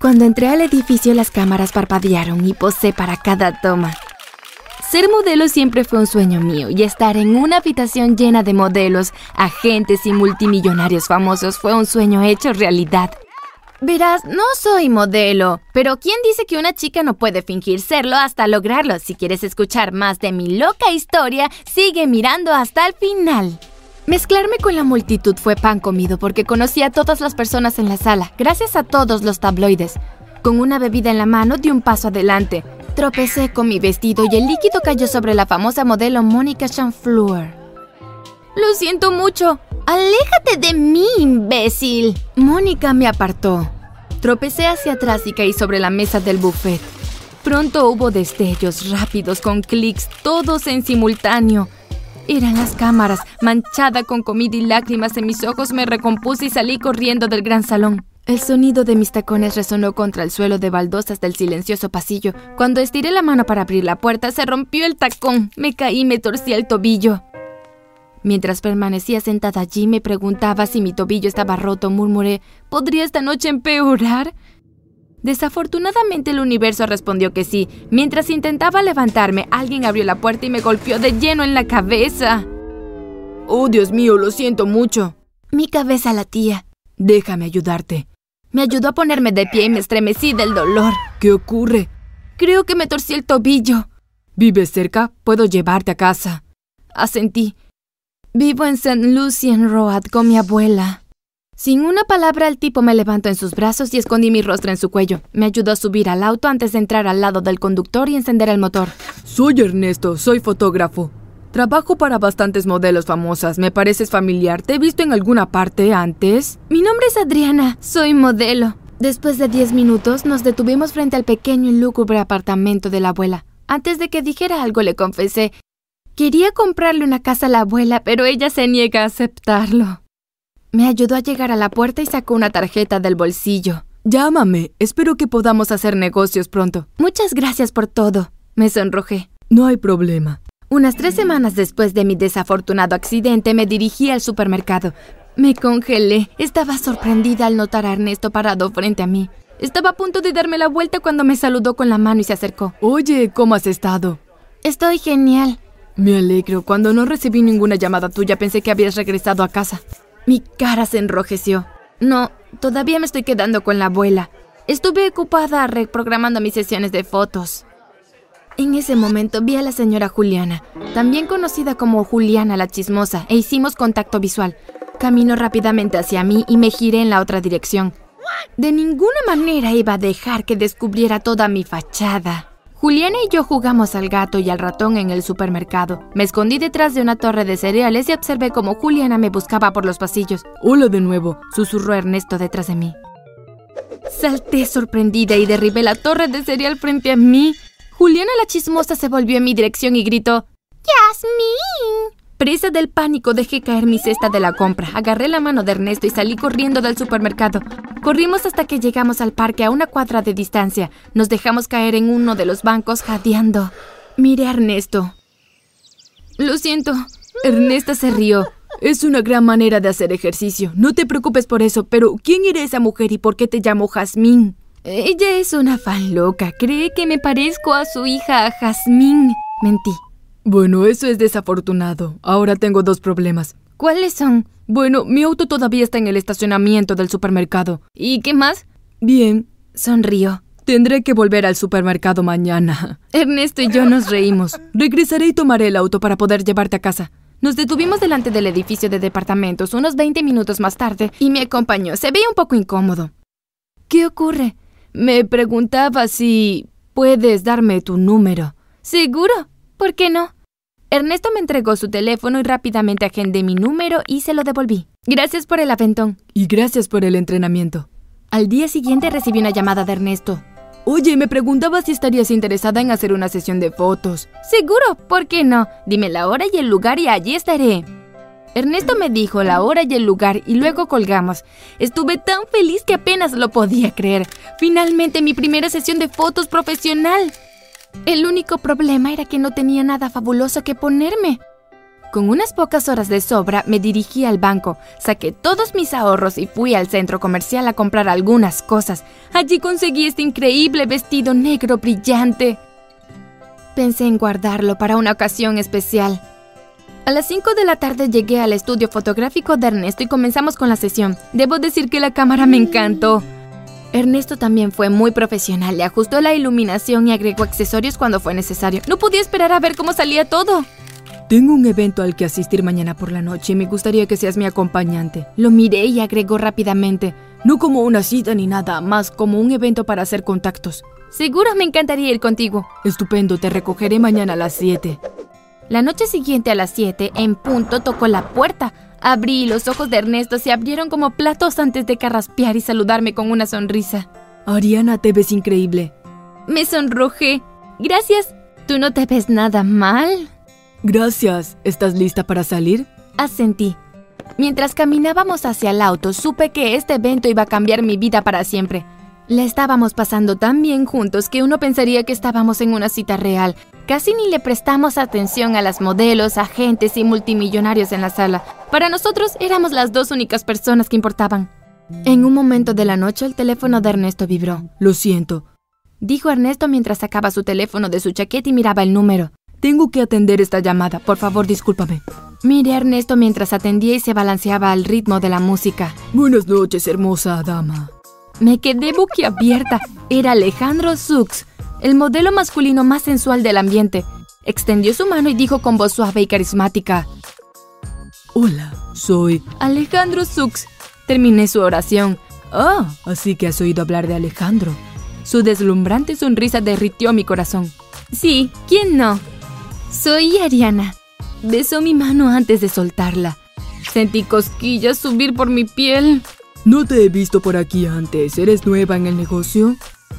Cuando entré al edificio las cámaras parpadearon y posé para cada toma. Ser modelo siempre fue un sueño mío y estar en una habitación llena de modelos, agentes y multimillonarios famosos fue un sueño hecho realidad. Verás, no soy modelo, pero ¿quién dice que una chica no puede fingir serlo hasta lograrlo? Si quieres escuchar más de mi loca historia, sigue mirando hasta el final. Mezclarme con la multitud fue pan comido porque conocí a todas las personas en la sala, gracias a todos los tabloides. Con una bebida en la mano di un paso adelante. Tropecé con mi vestido y el líquido cayó sobre la famosa modelo Mónica Chanfleur. Lo siento mucho. Aléjate de mí, imbécil. Mónica me apartó. Tropecé hacia atrás y caí sobre la mesa del buffet. Pronto hubo destellos rápidos con clics, todos en simultáneo. Eran las cámaras. Manchada con comida y lágrimas en mis ojos, me recompuse y salí corriendo del gran salón. El sonido de mis tacones resonó contra el suelo de baldosas del silencioso pasillo. Cuando estiré la mano para abrir la puerta, se rompió el tacón. Me caí y me torcí el tobillo. Mientras permanecía sentada allí, me preguntaba si mi tobillo estaba roto. Murmuré, ¿podría esta noche empeorar? Desafortunadamente el universo respondió que sí. Mientras intentaba levantarme, alguien abrió la puerta y me golpeó de lleno en la cabeza. Oh, Dios mío, lo siento mucho. Mi cabeza latía. Déjame ayudarte. Me ayudó a ponerme de pie y me estremecí del dolor. ¿Qué ocurre? Creo que me torcí el tobillo. ¿Vives cerca? Puedo llevarte a casa. Asentí. Vivo en St. Lucian Road con mi abuela. Sin una palabra, el tipo me levantó en sus brazos y escondí mi rostro en su cuello. Me ayudó a subir al auto antes de entrar al lado del conductor y encender el motor. Soy Ernesto, soy fotógrafo. Trabajo para bastantes modelos famosas. ¿Me pareces familiar? ¿Te he visto en alguna parte antes? Mi nombre es Adriana, soy modelo. Después de diez minutos, nos detuvimos frente al pequeño y lúgubre apartamento de la abuela. Antes de que dijera algo, le confesé. Quería comprarle una casa a la abuela, pero ella se niega a aceptarlo. Me ayudó a llegar a la puerta y sacó una tarjeta del bolsillo. Llámame. Espero que podamos hacer negocios pronto. Muchas gracias por todo. Me sonrojé. No hay problema. Unas tres semanas después de mi desafortunado accidente me dirigí al supermercado. Me congelé. Estaba sorprendida al notar a Ernesto parado frente a mí. Estaba a punto de darme la vuelta cuando me saludó con la mano y se acercó. Oye, ¿cómo has estado? Estoy genial. Me alegro. Cuando no recibí ninguna llamada tuya pensé que habías regresado a casa. Mi cara se enrojeció. No, todavía me estoy quedando con la abuela. Estuve ocupada reprogramando mis sesiones de fotos. En ese momento vi a la señora Juliana, también conocida como Juliana la Chismosa, e hicimos contacto visual. Caminó rápidamente hacia mí y me giré en la otra dirección. De ninguna manera iba a dejar que descubriera toda mi fachada. Juliana y yo jugamos al gato y al ratón en el supermercado. Me escondí detrás de una torre de cereales y observé cómo Juliana me buscaba por los pasillos. Hola de nuevo, susurró Ernesto detrás de mí. Salté sorprendida y derribé la torre de cereal frente a mí. Juliana la chismosa se volvió en mi dirección y gritó: ¡Yasmín! Presa del pánico, dejé caer mi cesta de la compra. Agarré la mano de Ernesto y salí corriendo del supermercado. Corrimos hasta que llegamos al parque a una cuadra de distancia. Nos dejamos caer en uno de los bancos jadeando. Miré a Ernesto. Lo siento. Ernesto se rió. Es una gran manera de hacer ejercicio. No te preocupes por eso, pero ¿quién era esa mujer y por qué te llamo Jazmín? Ella es una fan loca. Cree que me parezco a su hija Jazmín. Mentí. Bueno, eso es desafortunado. Ahora tengo dos problemas. ¿Cuáles son? Bueno, mi auto todavía está en el estacionamiento del supermercado. ¿Y qué más? Bien. Sonrío. Tendré que volver al supermercado mañana. Ernesto y yo nos reímos. Regresaré y tomaré el auto para poder llevarte a casa. Nos detuvimos delante del edificio de departamentos unos 20 minutos más tarde y me acompañó. Se veía un poco incómodo. ¿Qué ocurre? Me preguntaba si puedes darme tu número. ¿Seguro? ¿Por qué no? Ernesto me entregó su teléfono y rápidamente agendé mi número y se lo devolví. Gracias por el aventón. Y gracias por el entrenamiento. Al día siguiente recibí una llamada de Ernesto. Oye, me preguntaba si estarías interesada en hacer una sesión de fotos. Seguro, ¿por qué no? Dime la hora y el lugar y allí estaré. Ernesto me dijo la hora y el lugar y luego colgamos. Estuve tan feliz que apenas lo podía creer. Finalmente mi primera sesión de fotos profesional. El único problema era que no tenía nada fabuloso que ponerme. Con unas pocas horas de sobra me dirigí al banco, saqué todos mis ahorros y fui al centro comercial a comprar algunas cosas. Allí conseguí este increíble vestido negro brillante. Pensé en guardarlo para una ocasión especial. A las 5 de la tarde llegué al estudio fotográfico de Ernesto y comenzamos con la sesión. Debo decir que la cámara me encantó. Ernesto también fue muy profesional, le ajustó la iluminación y agregó accesorios cuando fue necesario. No podía esperar a ver cómo salía todo. Tengo un evento al que asistir mañana por la noche y me gustaría que seas mi acompañante. Lo miré y agregó rápidamente. No como una cita ni nada, más como un evento para hacer contactos. Seguro me encantaría ir contigo. Estupendo, te recogeré mañana a las 7. La noche siguiente a las 7, en punto, tocó la puerta. Abrí y los ojos de Ernesto se abrieron como platos antes de carraspear y saludarme con una sonrisa. Ariana, te ves increíble. Me sonrojé. Gracias. ¿Tú no te ves nada mal? Gracias. ¿Estás lista para salir? Asentí. Mientras caminábamos hacia el auto, supe que este evento iba a cambiar mi vida para siempre. Le estábamos pasando tan bien juntos que uno pensaría que estábamos en una cita real. Casi ni le prestamos atención a las modelos, agentes y multimillonarios en la sala. Para nosotros éramos las dos únicas personas que importaban. En un momento de la noche el teléfono de Ernesto vibró. Lo siento, dijo Ernesto mientras sacaba su teléfono de su chaqueta y miraba el número. Tengo que atender esta llamada. Por favor, discúlpame. Miré a Ernesto mientras atendía y se balanceaba al ritmo de la música. Buenas noches, hermosa dama. Me quedé boquiabierta. Era Alejandro Sux, el modelo masculino más sensual del ambiente. Extendió su mano y dijo con voz suave y carismática. Hola, soy... Alejandro Sux. Terminé su oración. Ah, así que has oído hablar de Alejandro. Su deslumbrante sonrisa derritió mi corazón. Sí, ¿quién no? Soy Ariana. Besó mi mano antes de soltarla. Sentí cosquillas subir por mi piel. No te he visto por aquí antes. ¿Eres nueva en el negocio?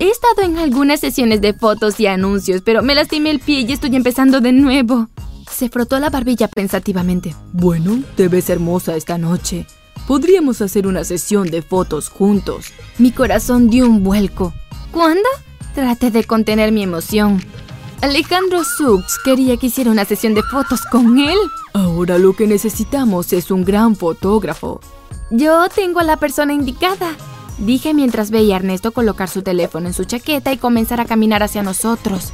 He estado en algunas sesiones de fotos y anuncios, pero me lastimé el pie y estoy empezando de nuevo. Se frotó la barbilla pensativamente. Bueno, te ves hermosa esta noche. Podríamos hacer una sesión de fotos juntos. Mi corazón dio un vuelco. ¿Cuándo? Traté de contener mi emoción. Alejandro Sux quería que hiciera una sesión de fotos con él. Ahora lo que necesitamos es un gran fotógrafo. Yo tengo a la persona indicada, dije mientras veía a Ernesto colocar su teléfono en su chaqueta y comenzar a caminar hacia nosotros.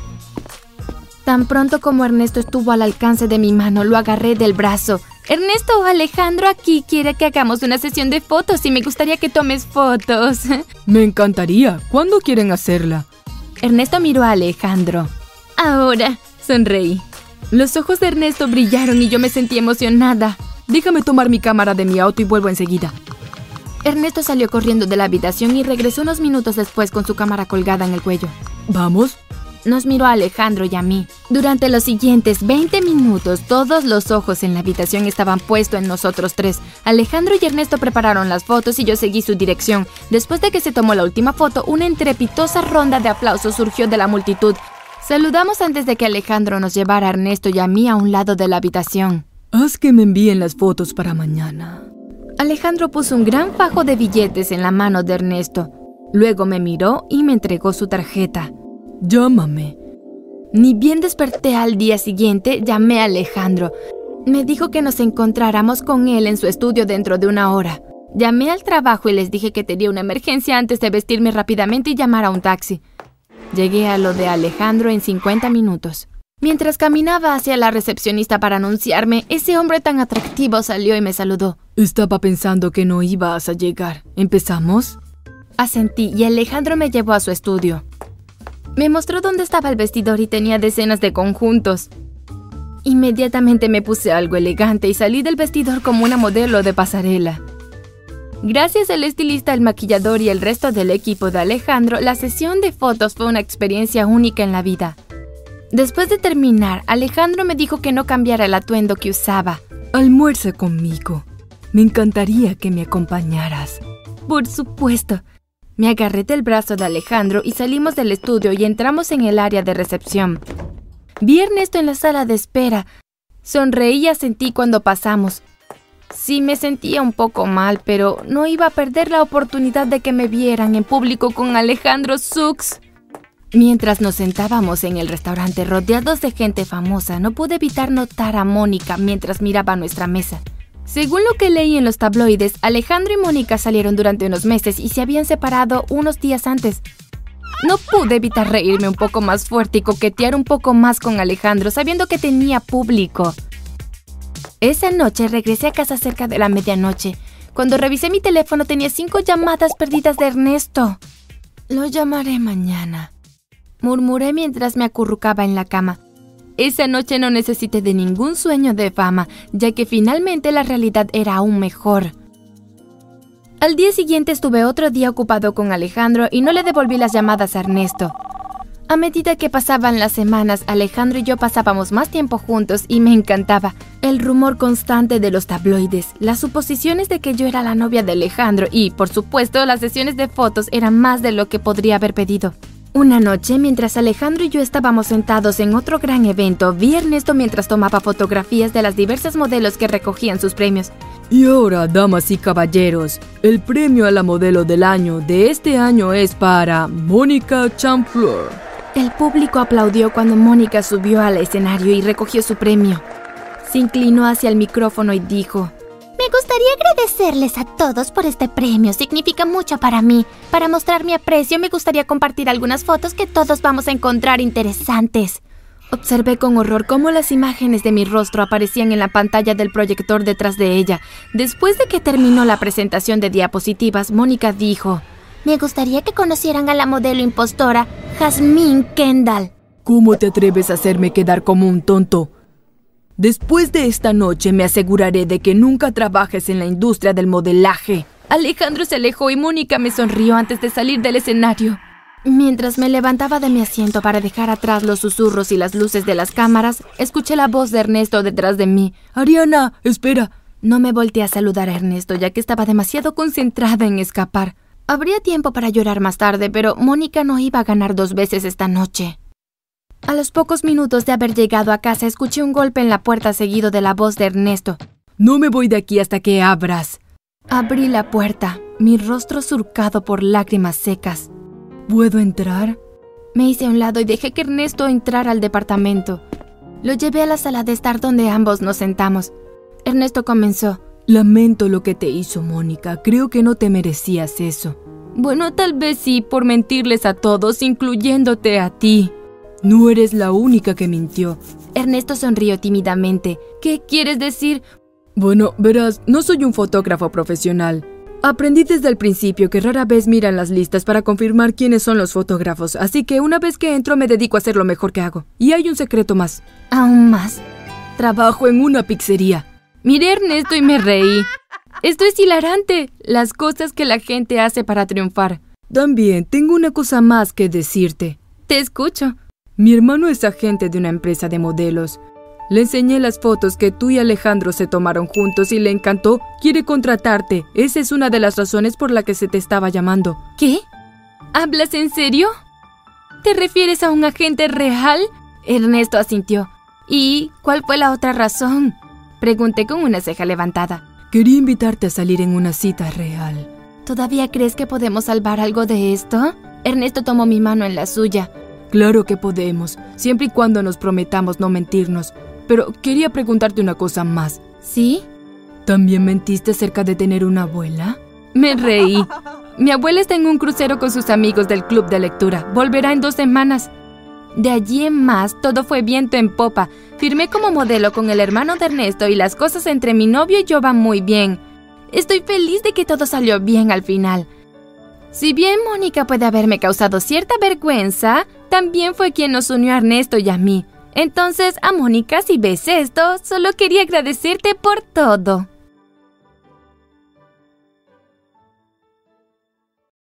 Tan pronto como Ernesto estuvo al alcance de mi mano, lo agarré del brazo. Ernesto, Alejandro aquí quiere que hagamos una sesión de fotos y me gustaría que tomes fotos. Me encantaría. ¿Cuándo quieren hacerla? Ernesto miró a Alejandro. Ahora, sonreí. Los ojos de Ernesto brillaron y yo me sentí emocionada. Déjame tomar mi cámara de mi auto y vuelvo enseguida. Ernesto salió corriendo de la habitación y regresó unos minutos después con su cámara colgada en el cuello. ¿Vamos? Nos miró a Alejandro y a mí. Durante los siguientes 20 minutos, todos los ojos en la habitación estaban puestos en nosotros tres. Alejandro y Ernesto prepararon las fotos y yo seguí su dirección. Después de que se tomó la última foto, una entrepitosa ronda de aplausos surgió de la multitud. Saludamos antes de que Alejandro nos llevara a Ernesto y a mí a un lado de la habitación. Haz que me envíen las fotos para mañana. Alejandro puso un gran fajo de billetes en la mano de Ernesto. Luego me miró y me entregó su tarjeta. Llámame. Ni bien desperté al día siguiente, llamé a Alejandro. Me dijo que nos encontráramos con él en su estudio dentro de una hora. Llamé al trabajo y les dije que tenía una emergencia antes de vestirme rápidamente y llamar a un taxi. Llegué a lo de Alejandro en 50 minutos. Mientras caminaba hacia la recepcionista para anunciarme, ese hombre tan atractivo salió y me saludó. Estaba pensando que no ibas a llegar. ¿Empezamos? Asentí y Alejandro me llevó a su estudio. Me mostró dónde estaba el vestidor y tenía decenas de conjuntos. Inmediatamente me puse algo elegante y salí del vestidor como una modelo de pasarela. Gracias al estilista, el maquillador y el resto del equipo de Alejandro, la sesión de fotos fue una experiencia única en la vida. Después de terminar, Alejandro me dijo que no cambiara el atuendo que usaba. Almuerza conmigo. Me encantaría que me acompañaras. Por supuesto. Me agarré del brazo de Alejandro y salimos del estudio y entramos en el área de recepción. Vi a Ernesto en la sala de espera. Sonreí y asentí cuando pasamos. Sí me sentía un poco mal, pero no iba a perder la oportunidad de que me vieran en público con Alejandro Sux. Mientras nos sentábamos en el restaurante rodeados de gente famosa, no pude evitar notar a Mónica mientras miraba nuestra mesa. Según lo que leí en los tabloides, Alejandro y Mónica salieron durante unos meses y se habían separado unos días antes. No pude evitar reírme un poco más fuerte y coquetear un poco más con Alejandro, sabiendo que tenía público. Esa noche regresé a casa cerca de la medianoche. Cuando revisé mi teléfono tenía cinco llamadas perdidas de Ernesto. Lo llamaré mañana. Murmuré mientras me acurrucaba en la cama. Esa noche no necesité de ningún sueño de fama, ya que finalmente la realidad era aún mejor. Al día siguiente estuve otro día ocupado con Alejandro y no le devolví las llamadas a Ernesto. A medida que pasaban las semanas, Alejandro y yo pasábamos más tiempo juntos y me encantaba. El rumor constante de los tabloides, las suposiciones de que yo era la novia de Alejandro y, por supuesto, las sesiones de fotos eran más de lo que podría haber pedido. Una noche, mientras Alejandro y yo estábamos sentados en otro gran evento, vi a Ernesto mientras tomaba fotografías de las diversas modelos que recogían sus premios. Y ahora, damas y caballeros, el premio a la modelo del año de este año es para Mónica Chamfleur. El público aplaudió cuando Mónica subió al escenario y recogió su premio. Se inclinó hacia el micrófono y dijo, gustaría agradecerles a todos por este premio. Significa mucho para mí. Para mostrar mi aprecio, me gustaría compartir algunas fotos que todos vamos a encontrar interesantes. Observé con horror cómo las imágenes de mi rostro aparecían en la pantalla del proyector detrás de ella. Después de que terminó la presentación de diapositivas, Mónica dijo, Me gustaría que conocieran a la modelo impostora, Jasmine Kendall. ¿Cómo te atreves a hacerme quedar como un tonto? Después de esta noche me aseguraré de que nunca trabajes en la industria del modelaje. Alejandro se alejó y Mónica me sonrió antes de salir del escenario. Mientras me levantaba de mi asiento para dejar atrás los susurros y las luces de las cámaras, escuché la voz de Ernesto detrás de mí. Ariana, espera. No me volteé a saludar a Ernesto ya que estaba demasiado concentrada en escapar. Habría tiempo para llorar más tarde, pero Mónica no iba a ganar dos veces esta noche. A los pocos minutos de haber llegado a casa escuché un golpe en la puerta seguido de la voz de Ernesto. No me voy de aquí hasta que abras. Abrí la puerta, mi rostro surcado por lágrimas secas. ¿Puedo entrar? Me hice a un lado y dejé que Ernesto entrara al departamento. Lo llevé a la sala de estar donde ambos nos sentamos. Ernesto comenzó. Lamento lo que te hizo Mónica. Creo que no te merecías eso. Bueno, tal vez sí, por mentirles a todos, incluyéndote a ti. No eres la única que mintió. Ernesto sonrió tímidamente. ¿Qué quieres decir? Bueno, verás, no soy un fotógrafo profesional. Aprendí desde el principio que rara vez miran las listas para confirmar quiénes son los fotógrafos, así que una vez que entro me dedico a hacer lo mejor que hago. Y hay un secreto más. ¿Aún más? Trabajo en una pizzería. Miré a Ernesto y me reí. Esto es hilarante. Las cosas que la gente hace para triunfar. También tengo una cosa más que decirte. Te escucho. Mi hermano es agente de una empresa de modelos. Le enseñé las fotos que tú y Alejandro se tomaron juntos y le encantó. Quiere contratarte. Esa es una de las razones por la que se te estaba llamando. ¿Qué? ¿Hablas en serio? ¿Te refieres a un agente real? Ernesto asintió. ¿Y cuál fue la otra razón? Pregunté con una ceja levantada. Quería invitarte a salir en una cita real. ¿Todavía crees que podemos salvar algo de esto? Ernesto tomó mi mano en la suya. Claro que podemos, siempre y cuando nos prometamos no mentirnos. Pero quería preguntarte una cosa más. ¿Sí? ¿También mentiste acerca de tener una abuela? Me reí. Mi abuela está en un crucero con sus amigos del club de lectura. Volverá en dos semanas. De allí en más, todo fue viento en popa. Firmé como modelo con el hermano de Ernesto y las cosas entre mi novio y yo van muy bien. Estoy feliz de que todo salió bien al final. Si bien Mónica puede haberme causado cierta vergüenza, también fue quien nos unió a Ernesto y a mí. Entonces, a Mónica, si ves esto, solo quería agradecerte por todo.